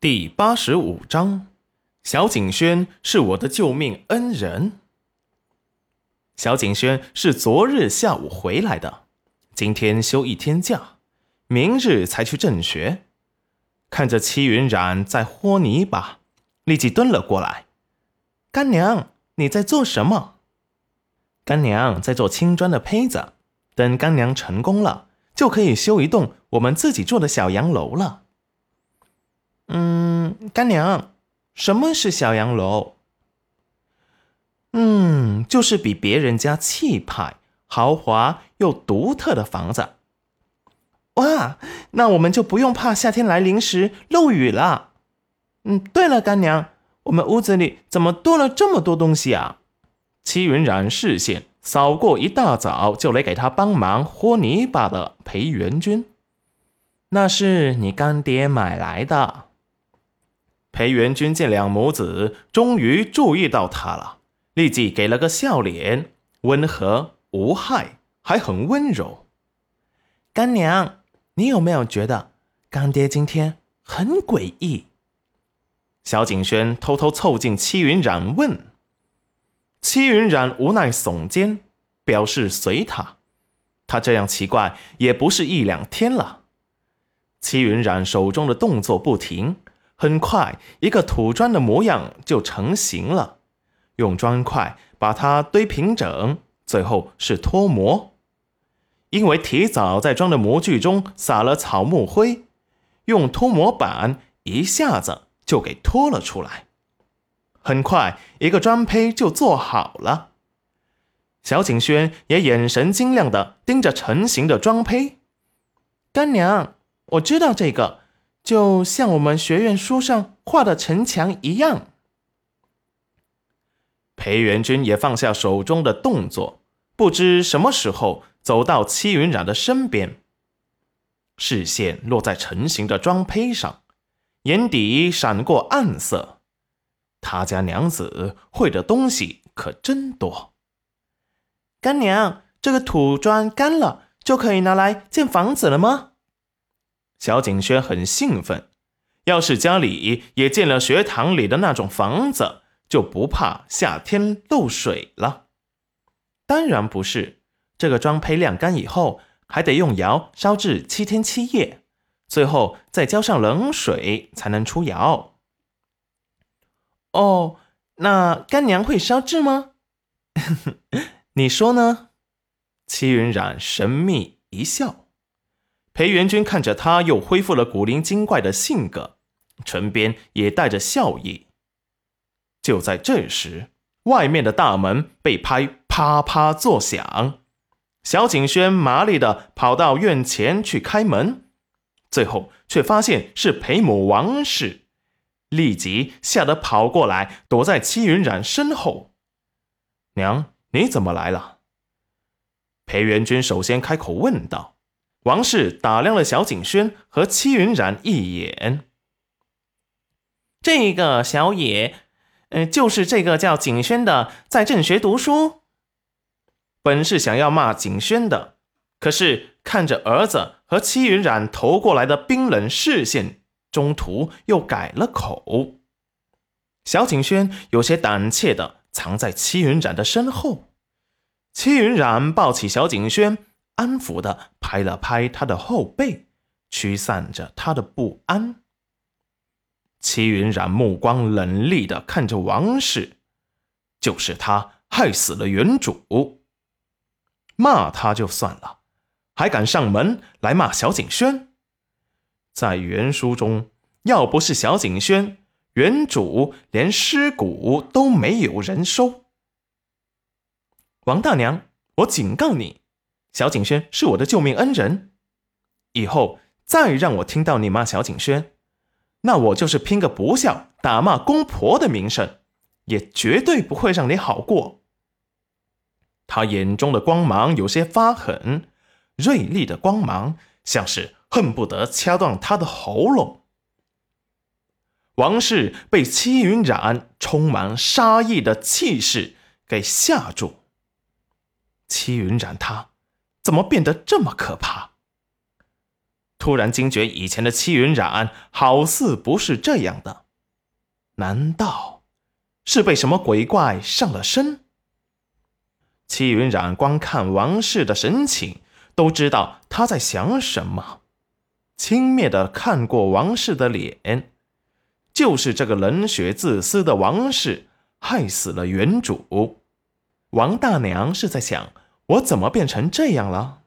第八十五章，小景轩是我的救命恩人。小景轩是昨日下午回来的，今天休一天假，明日才去正学。看着戚云染在和泥巴，立即蹲了过来。干娘，你在做什么？干娘在做青砖的胚子，等干娘成功了，就可以修一栋我们自己做的小洋楼了。干娘，什么是小洋楼？嗯，就是比别人家气派、豪华又独特的房子。哇，那我们就不用怕夏天来临时漏雨了。嗯，对了，干娘，我们屋子里怎么多了这么多东西啊？戚云染视线扫过一大早就来给他帮忙和泥巴的裴元君，那是你干爹买来的。裴元君见两母子终于注意到他了，立即给了个笑脸，温和无害，还很温柔。干娘，你有没有觉得干爹今天很诡异？小景轩偷偷凑近戚云染问。戚云染无奈耸肩，表示随他。他这样奇怪也不是一两天了。戚云染手中的动作不停。很快，一个土砖的模样就成型了。用砖块把它堆平整，最后是脱模。因为提早在砖的模具中撒了草木灰，用脱模板一下子就给脱了出来。很快，一个砖胚就做好了。小景轩也眼神晶亮的盯着成型的砖胚。干娘，我知道这个。就像我们学院书上画的城墙一样。裴元君也放下手中的动作，不知什么时候走到戚云染的身边，视线落在成型的妆胚上，眼底闪过暗色。他家娘子会的东西可真多。干娘，这个土砖干了就可以拿来建房子了吗？小景轩很兴奋，要是家里也建了学堂里的那种房子，就不怕夏天漏水了。当然不是，这个砖胚晾干以后，还得用窑烧制七天七夜，最后再浇上冷水才能出窑。哦，那干娘会烧制吗？你说呢？戚云染神秘一笑。裴元君看着他，又恢复了古灵精怪的性格，唇边也带着笑意。就在这时，外面的大门被拍，啪啪作响。小景轩麻利的跑到院前去开门，最后却发现是裴母王氏，立即吓得跑过来，躲在戚云染身后。娘，你怎么来了？裴元君首先开口问道。王氏打量了小景轩和戚云染一眼。这个小野，呃，就是这个叫景轩的，在正学读书。本是想要骂景轩的，可是看着儿子和戚云染投过来的冰冷视线，中途又改了口。小景轩有些胆怯的藏在戚云染的身后。戚云染抱起小景轩。安抚的拍了拍他的后背，驱散着他的不安。齐云染目光冷厉的看着王氏，就是他害死了原主，骂他就算了，还敢上门来骂小景轩。在原书中，要不是小景轩，原主连尸骨都没有人收。王大娘，我警告你。小景轩是我的救命恩人，以后再让我听到你骂小景轩，那我就是拼个不孝、打骂公婆的名声，也绝对不会让你好过。他眼中的光芒有些发狠，锐利的光芒像是恨不得掐断他的喉咙。王氏被戚云染充满杀意的气势给吓住，戚云染他。怎么变得这么可怕？突然惊觉以前的戚云染好似不是这样的，难道是被什么鬼怪上了身？戚云染光看王氏的神情，都知道他在想什么，轻蔑的看过王氏的脸，就是这个冷血自私的王氏害死了原主。王大娘是在想，我怎么变成这样了？